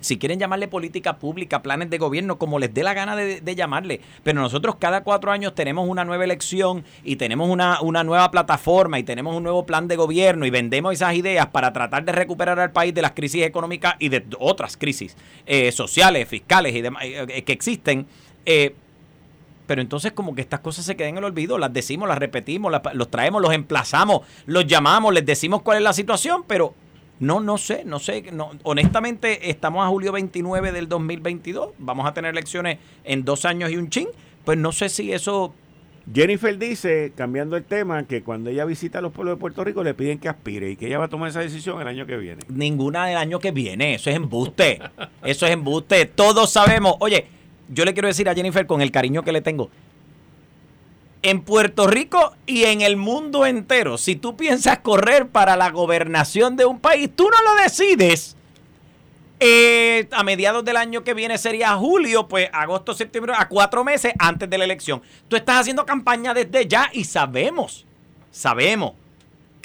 si quieren llamarle política pública, planes de gobierno, como les dé la gana de, llamarle. Pero nosotros cada cuatro años tenemos una nueva elección y tenemos una, una, nueva plataforma y tenemos un nuevo plan de gobierno y vendemos esas ideas para tratar de recuperar al país de las crisis económicas y de otras crisis eh, sociales, fiscales y demás eh, eh, que existen. pero entonces como que estas cosas se quedan en el olvido, las decimos, las repetimos, los traemos, los emplazamos, los llamamos, les decimos cuál es la situación, pero no, no sé, no sé. No, honestamente, estamos a julio 29 del 2022. Vamos a tener elecciones en dos años y un chin. Pues no sé si eso... Jennifer dice, cambiando el tema, que cuando ella visita a los pueblos de Puerto Rico le piden que aspire y que ella va a tomar esa decisión el año que viene. Ninguna del año que viene. Eso es embuste. eso es embuste. Todos sabemos. Oye, yo le quiero decir a Jennifer con el cariño que le tengo en Puerto Rico y en el mundo entero. Si tú piensas correr para la gobernación de un país, tú no lo decides. Eh, a mediados del año que viene sería julio, pues agosto, septiembre, a cuatro meses antes de la elección. Tú estás haciendo campaña desde ya y sabemos, sabemos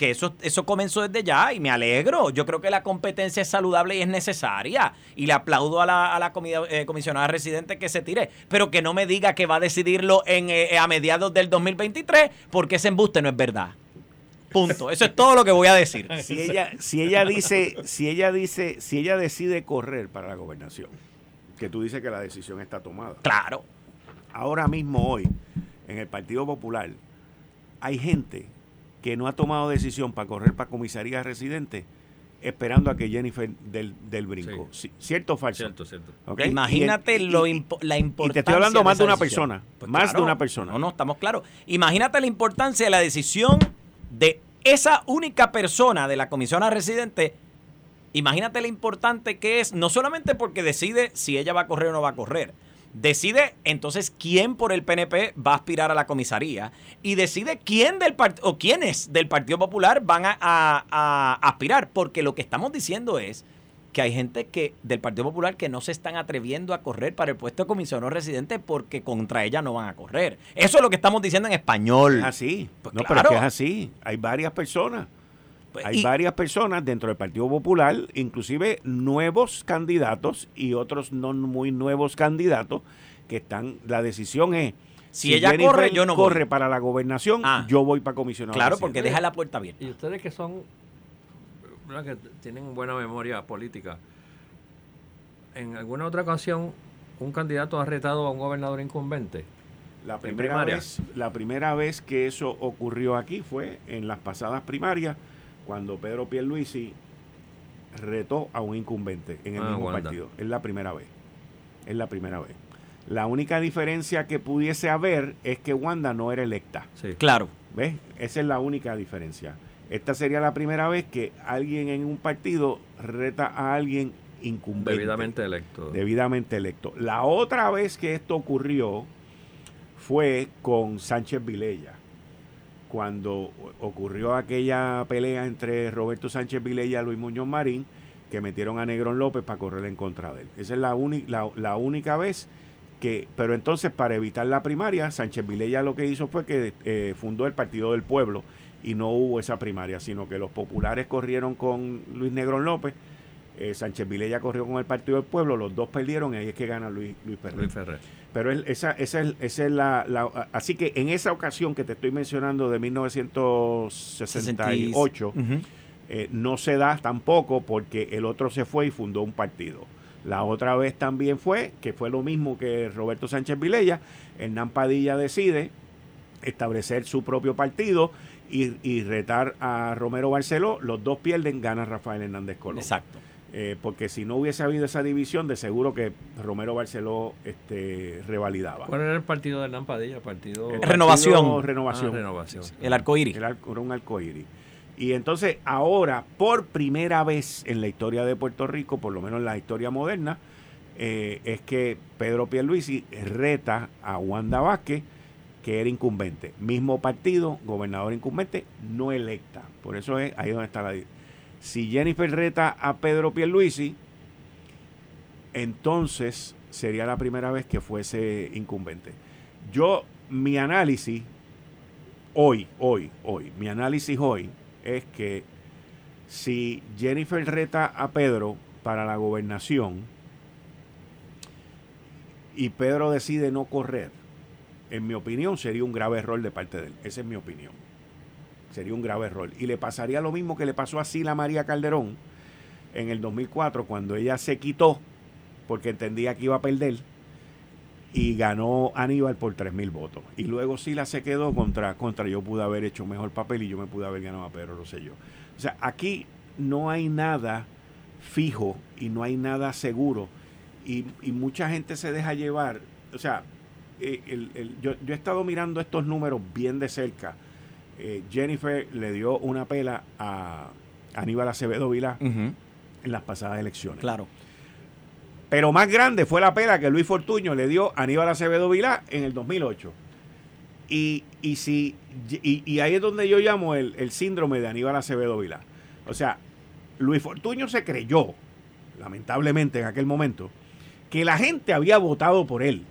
que eso, eso comenzó desde ya y me alegro. Yo creo que la competencia es saludable y es necesaria. Y le aplaudo a la, a la eh, comisionada residente que se tire, pero que no me diga que va a decidirlo en, eh, a mediados del 2023 porque ese embuste no es verdad. Punto. Eso es todo lo que voy a decir. Si ella, si ella dice, si ella dice, si ella decide correr para la gobernación, que tú dices que la decisión está tomada. Claro. Ahora mismo hoy, en el Partido Popular, hay gente que no ha tomado decisión para correr para comisaría residente esperando a que Jennifer del, del brinco. ¿Cierto o falso? Cierto, cierto. Imagínate lo la importancia. Y te estoy hablando más de una persona. Pues más de una persona. No, no, estamos claros. Imagínate la importancia de la decisión de esa única persona de la comisión a residente. Imagínate lo importante que es, no solamente porque decide si ella va a correr o no va a correr, decide entonces quién por el PNP va a aspirar a la comisaría y decide quién del o quiénes del Partido Popular van a, aspirar, porque lo que estamos diciendo es que hay gente que del Partido Popular que no se están atreviendo a correr para el puesto de comisionado residente porque contra ella no van a correr. Eso es lo que estamos diciendo en español. Es así. Pues no, pero es que es así. Hay varias personas. Pues, hay varias personas dentro del Partido Popular, inclusive nuevos candidatos y otros no muy nuevos candidatos, que están, la decisión es, si, ella corre, yo no corre para la gobernación, ah. yo voy para comisionado. Claro, porque deja la puerta abierta. Y ustedes que son, que tienen buena memoria política, en alguna otra ocasión un candidato ha retado a un gobernador incumbente. La primera, vez, la primera vez que eso ocurrió aquí fue en las pasadas primarias cuando Pedro Pierluisi retó a un incumbente en el ah, mismo partido. Es la primera vez. Es la primera vez. La única diferencia que pudiese haber es que Wanda no era electa. Sí. Claro. ¿Ves? Esa es la única diferencia. Esta sería la primera vez que alguien en un partido reta a alguien incumbente. Debidamente electo. Debidamente electo. La otra vez que esto ocurrió fue con Sánchez Vilella. Cuando ocurrió aquella pelea entre Roberto Sánchez Vilella y Luis Muñoz Marín, que metieron a Negrón López para correr en contra de él. Esa es la, la, la única vez que, pero entonces para evitar la primaria, Sánchez Vilella lo que hizo fue que eh, fundó el Partido del Pueblo y no hubo esa primaria, sino que los populares corrieron con Luis Negrón López, eh, Sánchez Vilella corrió con el Partido del Pueblo, los dos perdieron y ahí es que gana Luis, Luis Ferrer. Pero esa, esa, es, esa es la, Así que en esa ocasión que te estoy mencionando de 1968, eh, no se da tampoco porque el otro se fue y fundó un partido. La otra vez también fue, que fue lo mismo que Roberto Sánchez Vilella, Hernán Padilla decide establecer su propio partido y, retar a Romero Barceló. Los dos pierden, gana Rafael Hernández Colón. Exacto. Eh, porque si no hubiese habido esa división, de seguro que Romero Barceló este, revalidaba. ¿Cuál era el partido de Hernán Padilla? Partido... renovación. Renovación. Ah, renovación. El arcoíris. era un arcoíris. Y entonces ahora, por primera vez en la historia de Puerto Rico, por lo menos en la historia moderna, eh, es que Pedro Pierluisi reta a Wanda Vázquez, que era incumbente. Mismo partido, gobernador incumbente, no electa. Por eso es ahí donde está la... Si Jennifer reta a Pedro Pierluisi, entonces sería la primera vez que fuese incumbente. Yo, mi análisis, hoy, hoy, hoy, mi análisis hoy es que si Jennifer reta a Pedro para la gobernación y Pedro decide no correr, en mi opinión sería un grave error de parte de él. Esa es mi opinión. Sería un grave error. Y le pasaría lo mismo que le pasó a Sila María Calderón en el 2004 cuando ella se quitó porque entendía que iba a perder y ganó Aníbal por 3 mil votos. Y luego Sila se quedó contra, contra yo pude haber hecho mejor sé yo me pude haber ganado a Pedro Rosselló. O sea, aquí no hay nada fijo y no hay nada seguro. Y, mucha gente se deja llevar. O sea, eh, yo, he estado mirando estos números bien de cerca. Eh, Jennifer le dio una pela a Aníbal Acevedo Vilá en las pasadas elecciones. Claro. Pero más grande fue la pela que Luis Fortuño le dio a Aníbal Acevedo Vilá en el 2008. Y, y, si, y, ahí es donde yo llamo el, síndrome de Aníbal Acevedo Vilá. O sea, Luis Fortuño se creyó, lamentablemente en aquel momento, que la gente había votado por él.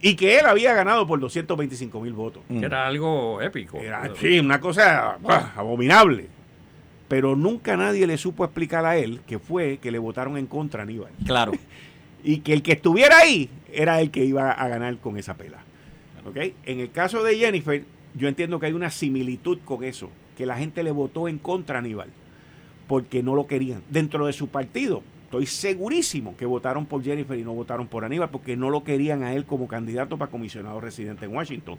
Y que él había ganado por 225 mil votos. Era algo épico. Era, sí, una cosa abominable pero nunca nadie le supo explicar a él que fue que le votaron en contra a Aníbal. Claro. y que el que estuviera ahí era el que iba a ganar con esa pela. ¿Okay? En el caso de Jennifer, yo entiendo que hay una similitud con eso, que la gente le votó en contra a Aníbal, porque no lo querían. Dentro de su partido, estoy segurísimo que votaron por Jennifer y no votaron por Aníbal, porque no lo querían a él como candidato para comisionado residente en Washington.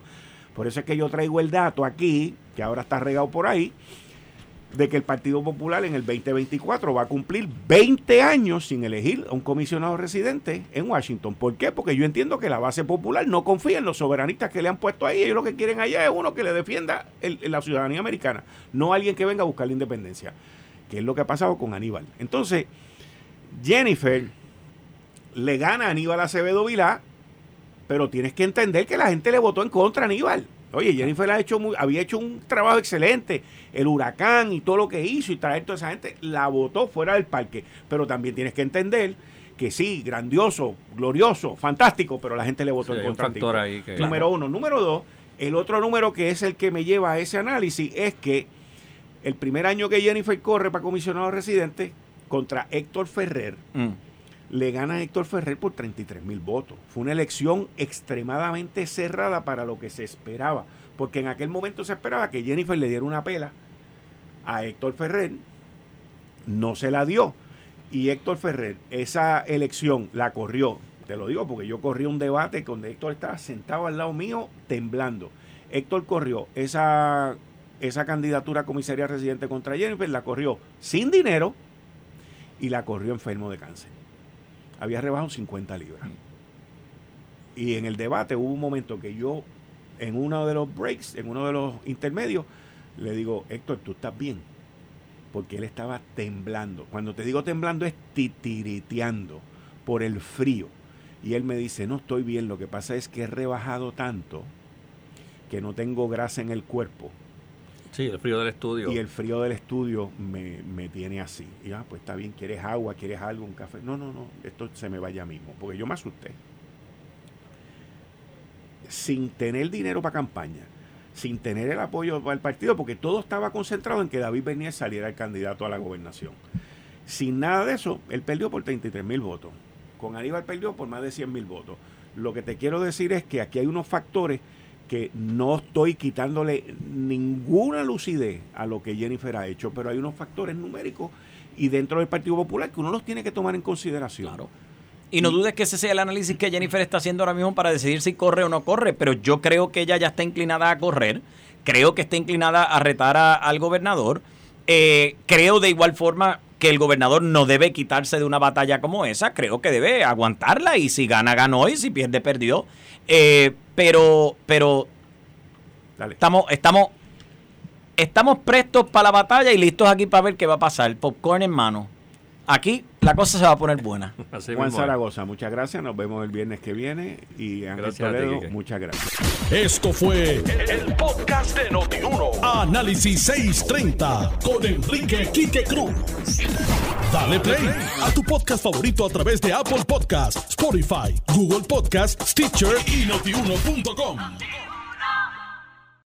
Por eso es que yo traigo el dato aquí, que ahora está regado por ahí, de que el Partido Popular en el 2024 va a cumplir 20 años sin elegir a un comisionado residente en Washington. ¿Por qué? Porque yo entiendo que la base popular no confía en los soberanistas que le han puesto ahí. Ellos lo que quieren allá es uno que le defienda la ciudadanía americana, no alguien que venga a buscar la independencia, que es lo que ha pasado con Aníbal. Entonces, Jennifer le gana a Aníbal Acevedo Vilá, pero tienes que entender que la gente le votó en contra a Aníbal. Oye, Jennifer ha hecho había hecho un trabajo excelente. El huracán y todo lo que hizo y traer toda esa gente, la votó fuera del parque. Pero también tienes que entender que sí, grandioso, glorioso, fantástico, pero la gente le votó en contra. Número uno. Número dos, el otro número que es el que me lleva a ese análisis es que el primer año que Jennifer corre para comisionado residente contra Héctor Ferrer, mm le gana Héctor Ferrer por 33 mil votos. Fue una elección extremadamente cerrada para lo que se esperaba, porque en aquel momento se esperaba que Jennifer le diera una pela a Héctor Ferrer, no se la dio. Y Héctor Ferrer, esa elección la corrió, te lo digo porque yo corrí un debate donde Héctor estaba sentado al lado mío temblando. Héctor corrió esa, esa candidatura a comisaría residente contra Jennifer, la corrió sin dinero y la corrió enfermo de cáncer había rebajado 50 libras. Y en el debate hubo un momento que yo, en uno de los breaks, en uno de los intermedios, le digo, Héctor, tú estás bien. Porque él estaba temblando. Cuando te digo temblando es titiriteando por el frío. Y él me dice, no estoy bien, lo que pasa es que he rebajado tanto que no tengo grasa en el cuerpo. Sí, el frío del estudio. Y el frío del estudio me, me tiene así. Y ah, pues está bien, ¿quieres agua? ¿Quieres algo? ¿Un café? No, no, no, esto se me vaya mismo, porque yo me asusté. Sin tener dinero para campaña, sin tener el apoyo para el partido, porque todo estaba concentrado en que David Bernier saliera el candidato a la gobernación. Sin nada de eso, él perdió por 33 mil votos. Con Aníbal perdió por más de 100 mil votos. Lo que te quiero decir es que aquí hay unos factores que no estoy quitándole ninguna lucidez a lo que Jennifer ha hecho, pero hay unos factores numéricos y dentro del Partido Popular que uno los tiene que tomar en consideración. Claro. Y no dudes que ese sea el análisis que Jennifer está haciendo ahora mismo para decidir si corre o no corre, pero yo creo que ella ya está inclinada a correr, creo que está inclinada a retar al gobernador, eh, creo de igual forma que el gobernador no debe quitarse de una batalla como esa, creo que debe aguantarla y si gana, ganó y si pierde, perdió. Eh, pero, pero estamos, estamos, estamos prestos para la batalla y listos aquí para ver qué va a pasar. Popcorn en mano. Aquí la cosa se va a poner buena. Juan Zaragoza, muchas gracias. Nos vemos el viernes que viene. Y Ángel Toledo, muchas gracias. Esto fue el, podcast de Notiuno. Análisis 630 con Enrique Quique Cruz. Dale play a tu podcast favorito a través de Apple Podcasts, Spotify, Google Podcasts, Stitcher y notiuno.com.